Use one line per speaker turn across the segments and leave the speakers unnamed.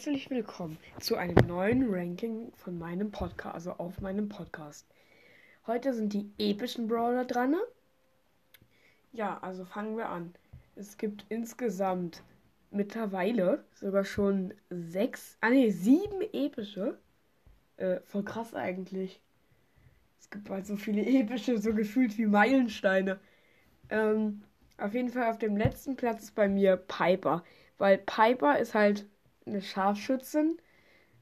herzlich willkommen zu einem neuen Ranking von meinem Podcast, also auf meinem Podcast. Heute sind die epischen Brawler dran. Ja, also fangen wir an. Es gibt insgesamt mittlerweile sogar schon sechs, ah ne, sieben epische. Äh, voll krass eigentlich. Es gibt halt so viele epische, so gefühlt wie Meilensteine. Ähm, auf jeden Fall auf dem letzten Platz ist bei mir Piper. Weil Piper ist halt eine Scharfschützin.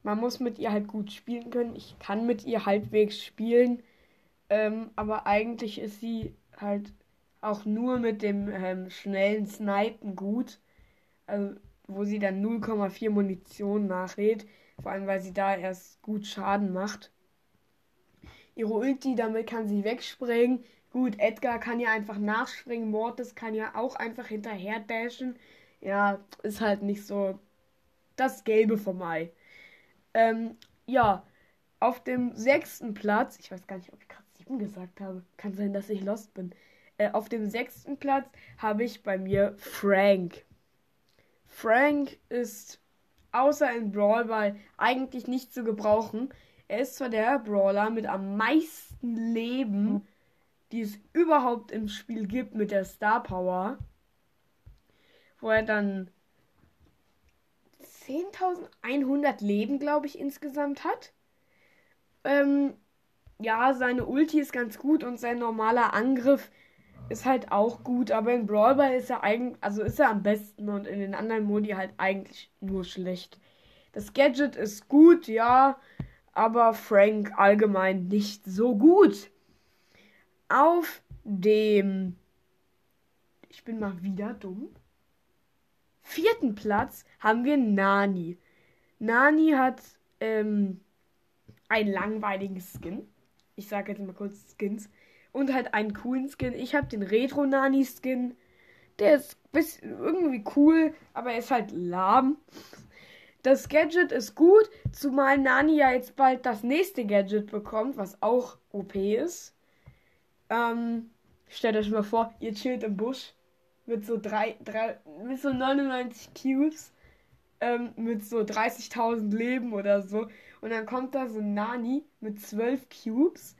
Man muss mit ihr halt gut spielen können. Ich kann mit ihr halbwegs spielen. Ähm, aber eigentlich ist sie halt auch nur mit dem ähm, schnellen Snipen gut. Also, wo sie dann 0,4 Munition nachlädt. Vor allem, weil sie da erst gut Schaden macht. Ihre Ulti, damit kann sie wegspringen. Gut, Edgar kann ja einfach nachspringen. Mortis kann ja auch einfach hinterher dashen ja, ist halt nicht so das Gelbe vom Ei. Ähm, ja, auf dem sechsten Platz, ich weiß gar nicht, ob ich gerade sieben gesagt habe, kann sein, dass ich lost bin. Äh, auf dem sechsten Platz habe ich bei mir Frank. Frank ist außer in Brawl Ball eigentlich nicht zu gebrauchen. Er ist zwar der Brawler mit am meisten Leben, die es überhaupt im Spiel gibt mit der Star Power wo er dann 10.100 Leben, glaube ich, insgesamt hat. Ähm, ja, seine Ulti ist ganz gut und sein normaler Angriff ist halt auch gut, aber in Brawl Ball ist er eigentlich, also ist er am besten und in den anderen Modi halt eigentlich nur schlecht. Das Gadget ist gut, ja, aber Frank allgemein nicht so gut. Auf dem ich bin mal wieder dumm vierten Platz haben wir Nani. Nani hat ähm, einen langweiligen Skin. Ich sage jetzt mal kurz Skins. Und halt einen coolen Skin. Ich habe den Retro Nani Skin. Der ist bis irgendwie cool, aber er ist halt lahm. Das Gadget ist gut, zumal Nani ja jetzt bald das nächste Gadget bekommt, was auch OP ist. Ähm, stellt euch mal vor, ihr chillt im Busch mit so drei, drei mit so 99 Cubes, ähm, mit so 30.000 Leben oder so. Und dann kommt da so Nani mit 12 Cubes.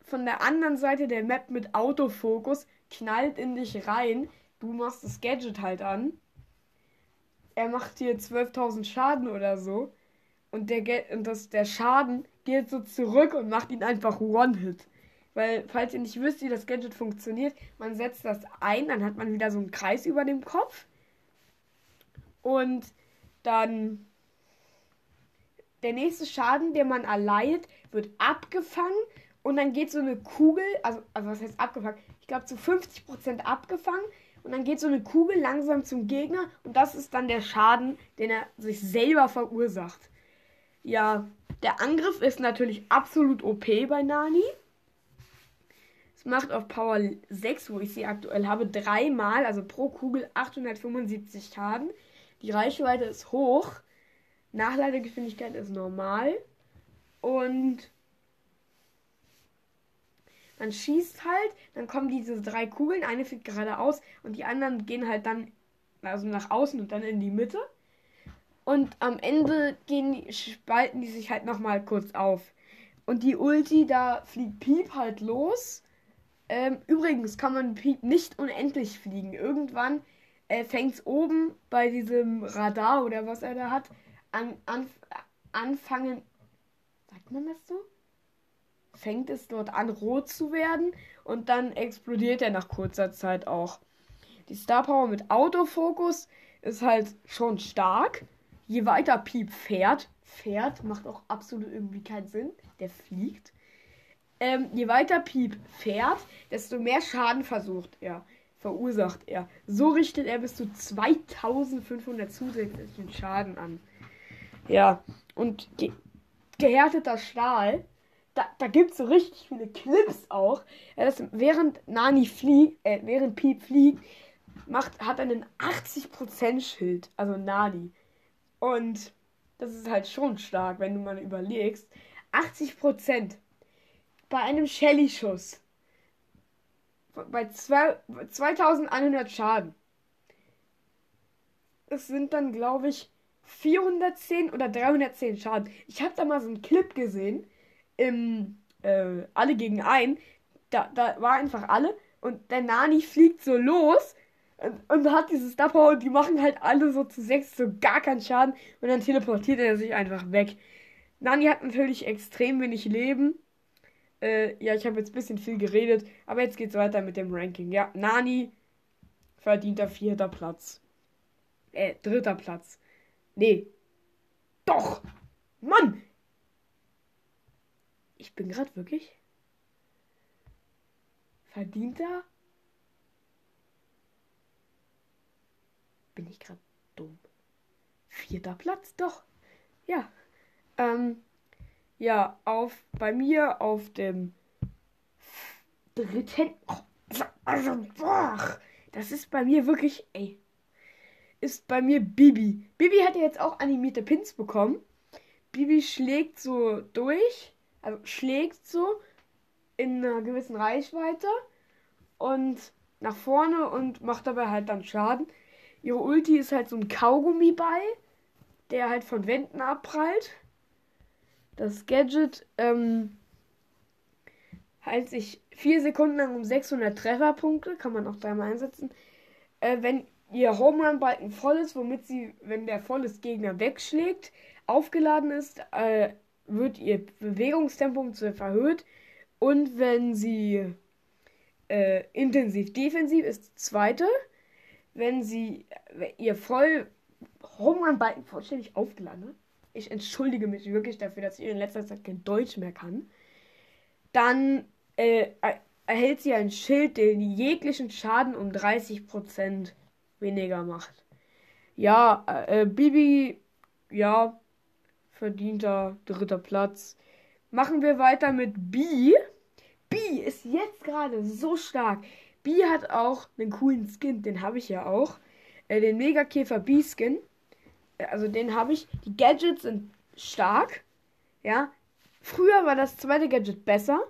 Von der anderen Seite der Map mit Autofokus knallt in dich rein. Du machst das Gadget halt an. Er macht dir 12.000 Schaden oder so. Und der, und das, der Schaden geht so zurück und macht ihn einfach One-Hit. Weil, falls ihr nicht wisst, wie das Gadget funktioniert, man setzt das ein, dann hat man wieder so einen Kreis über dem Kopf. Und dann der nächste Schaden, den man erleidet, wird abgefangen und dann geht so eine Kugel, also, also was heißt abgefangen? Ich glaube zu 50% abgefangen und dann geht so eine Kugel langsam zum Gegner und das ist dann der Schaden, den er sich selber verursacht. Ja, der Angriff ist natürlich absolut OP bei Nani macht auf Power 6, wo ich sie aktuell habe, dreimal, also pro Kugel 875 Schaden. Die Reichweite ist hoch. Nachladegeschwindigkeit ist normal. Und man schießt halt, dann kommen diese drei Kugeln, eine fliegt geradeaus und die anderen gehen halt dann also nach außen und dann in die Mitte. Und am Ende die, spalten die sich halt nochmal kurz auf. Und die Ulti, da fliegt Piep halt los ähm, übrigens kann man nicht unendlich fliegen. Irgendwann äh, fängt es oben bei diesem Radar oder was er da hat an, an anfangen. Sagt man das so? Fängt es dort an, rot zu werden und dann explodiert er nach kurzer Zeit auch. Die Star Power mit Autofokus ist halt schon stark. Je weiter Piep fährt, fährt, macht auch absolut irgendwie keinen Sinn. Der fliegt. Ähm, je weiter Piep fährt, desto mehr Schaden versucht er, verursacht er. So richtet er bis zu 2500 zusätzlichen Schaden an. Ja, und ge gehärteter Stahl, da, da gibt es so richtig viele Clips auch. Ja, das, während Nani fliegt, äh, während Piep fliegt, macht, hat er einen 80% Schild, also Nani. Und das ist halt schon stark, wenn du mal überlegst. 80% bei einem Shelly-Schuss. Bei zwei, 2100 Schaden. Es sind dann, glaube ich, 410 oder 310 Schaden. Ich habe da mal so einen Clip gesehen im äh, Alle gegen ein. Da, da war einfach alle und der Nani fliegt so los und, und hat dieses Power und die machen halt alle so zu sechs so gar keinen Schaden und dann teleportiert er sich einfach weg. Nani hat natürlich extrem wenig Leben. Äh, ja, ich habe jetzt ein bisschen viel geredet, aber jetzt geht's weiter mit dem Ranking. Ja, Nani verdienter vierter Platz. Äh, dritter Platz. Nee. Doch! Mann! Ich bin gerade wirklich verdienter. Bin ich gerade dumm? Vierter Platz, doch. Ja. Ähm, ja, auf bei mir auf dem dritten. Also, boah, das ist bei mir wirklich, ey. Ist bei mir Bibi. Bibi hat ja jetzt auch animierte Pins bekommen. Bibi schlägt so durch, also schlägt so in einer gewissen Reichweite und nach vorne und macht dabei halt dann Schaden. Ihre Ulti ist halt so ein Kaugummiball, der halt von Wänden abprallt. Das Gadget ähm, heilt sich vier Sekunden lang um 600 Trefferpunkte, kann man auch dreimal einsetzen. Äh, wenn ihr Home Run Balken voll ist, womit sie, wenn der voll ist, Gegner wegschlägt, aufgeladen ist, äh, wird ihr Bewegungstempo verhöht. Und wenn sie äh, intensiv defensiv ist, zweite. Wenn sie ihr voll Home Run Balken vollständig aufgeladen ich entschuldige mich wirklich dafür, dass ich in letzter Zeit kein Deutsch mehr kann. Dann äh, erhält sie ein Schild, der jeglichen Schaden um 30% weniger macht. Ja, äh, Bibi, ja, verdienter dritter Platz. Machen wir weiter mit B. B ist jetzt gerade so stark. B hat auch einen coolen Skin, den habe ich ja auch. Äh, den Megakäfer B-Skin also den habe ich. Die Gadgets sind stark. Ja. Früher war das zweite Gadget besser.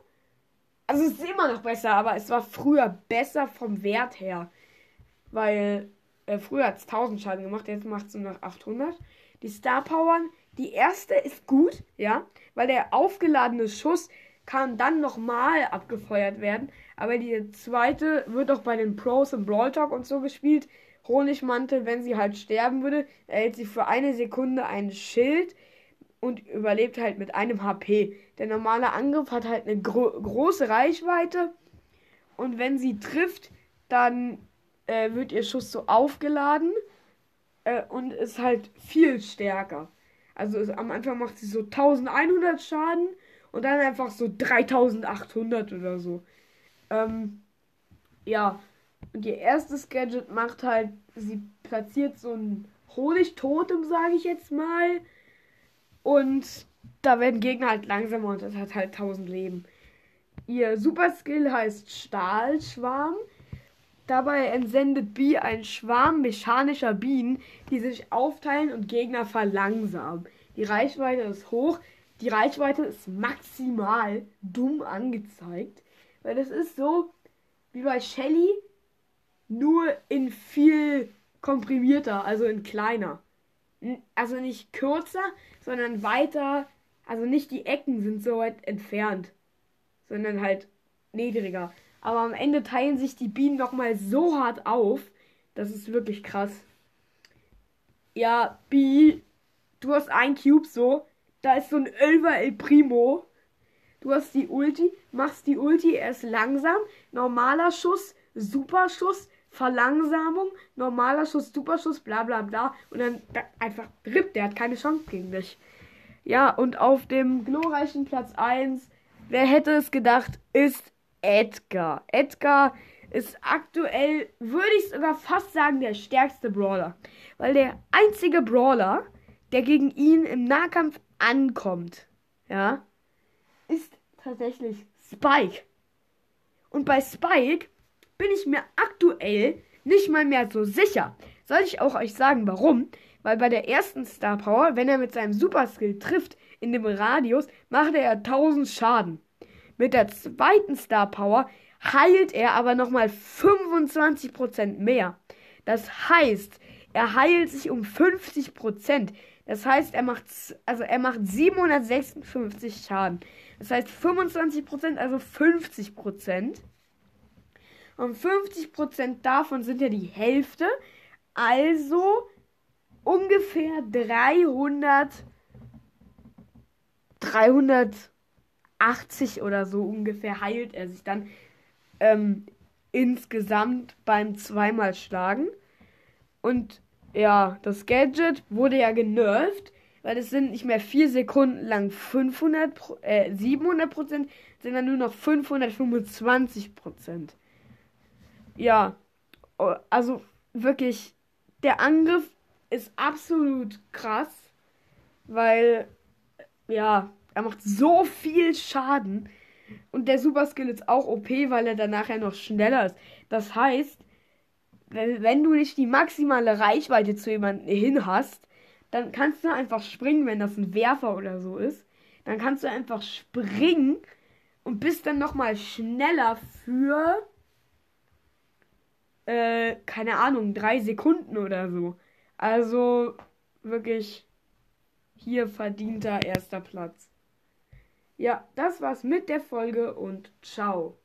Also es ist immer noch besser, aber es war früher besser vom Wert her. Weil äh, früher hat es 1000 Schaden gemacht, jetzt macht es nur noch 800. Die Star Powern, die erste ist gut, ja, weil der aufgeladene Schuss kann dann nochmal abgefeuert werden. Aber die zweite wird auch bei den Pros im Brawl Talk und so gespielt. Honigmantel, wenn sie halt sterben würde, erhält sie für eine Sekunde ein Schild und überlebt halt mit einem HP. Der normale Angriff hat halt eine gro große Reichweite und wenn sie trifft, dann äh, wird ihr Schuss so aufgeladen äh, und ist halt viel stärker. Also ist, am Anfang macht sie so 1100 Schaden und dann einfach so 3800 oder so. Ähm, ja, und ihr erstes Gadget macht halt, sie platziert so ein Honigtotem, sage ich jetzt mal. Und da werden Gegner halt langsamer und das hat halt 1000 Leben. Ihr Super Skill heißt Stahlschwarm. Dabei entsendet B ein Schwarm mechanischer Bienen, die sich aufteilen und Gegner verlangsamen. Die Reichweite ist hoch. Die Reichweite ist maximal dumm angezeigt. Weil das ist so wie bei Shelly, nur in viel komprimierter, also in kleiner. Also nicht kürzer, sondern weiter. Also nicht die Ecken sind so weit entfernt, sondern halt niedriger. Aber am Ende teilen sich die Bienen nochmal so hart auf. Das ist wirklich krass. Ja, B, du hast ein Cube so. Da ist so ein Ölver El Primo. Du hast die Ulti, machst die Ulti erst langsam. Normaler Schuss, Superschuss, Verlangsamung, normaler Schuss, Superschuss, bla bla bla. Und dann einfach RIP, der hat keine Chance gegen dich. Ja, und auf dem glorreichen Platz 1, wer hätte es gedacht, ist Edgar. Edgar ist aktuell, würde ich sogar fast sagen, der stärkste Brawler. Weil der einzige Brawler, der gegen ihn im Nahkampf ankommt, ja, ist tatsächlich Spike. Und bei Spike bin ich mir aktuell nicht mal mehr so sicher. Soll ich auch euch sagen, warum? Weil bei der ersten Star Power, wenn er mit seinem Super Skill trifft in dem Radius, macht er 1000 Schaden. Mit der zweiten Star Power heilt er aber nochmal 25% mehr. Das heißt, er heilt sich um 50%. Das heißt, er macht, also er macht 756 Schaden. Das heißt 25%, also 50%. Und 50% davon sind ja die Hälfte. Also ungefähr 300, 380 oder so ungefähr heilt er sich dann ähm, insgesamt beim zweimal Schlagen. Und ja, das Gadget wurde ja genervt, weil es sind nicht mehr vier Sekunden lang 500, äh, 700 Prozent, sondern nur noch 525 Prozent. Ja, also wirklich, der Angriff ist absolut krass, weil, ja, er macht so viel Schaden. Und der Super Skill ist auch OP, weil er dann nachher noch schneller ist. Das heißt, wenn du nicht die maximale Reichweite zu jemandem hin hast, dann kannst du einfach springen, wenn das ein Werfer oder so ist. Dann kannst du einfach springen und bist dann nochmal schneller für, äh, keine Ahnung, drei Sekunden oder so. Also wirklich hier verdienter erster Platz. Ja, das war's mit der Folge und ciao.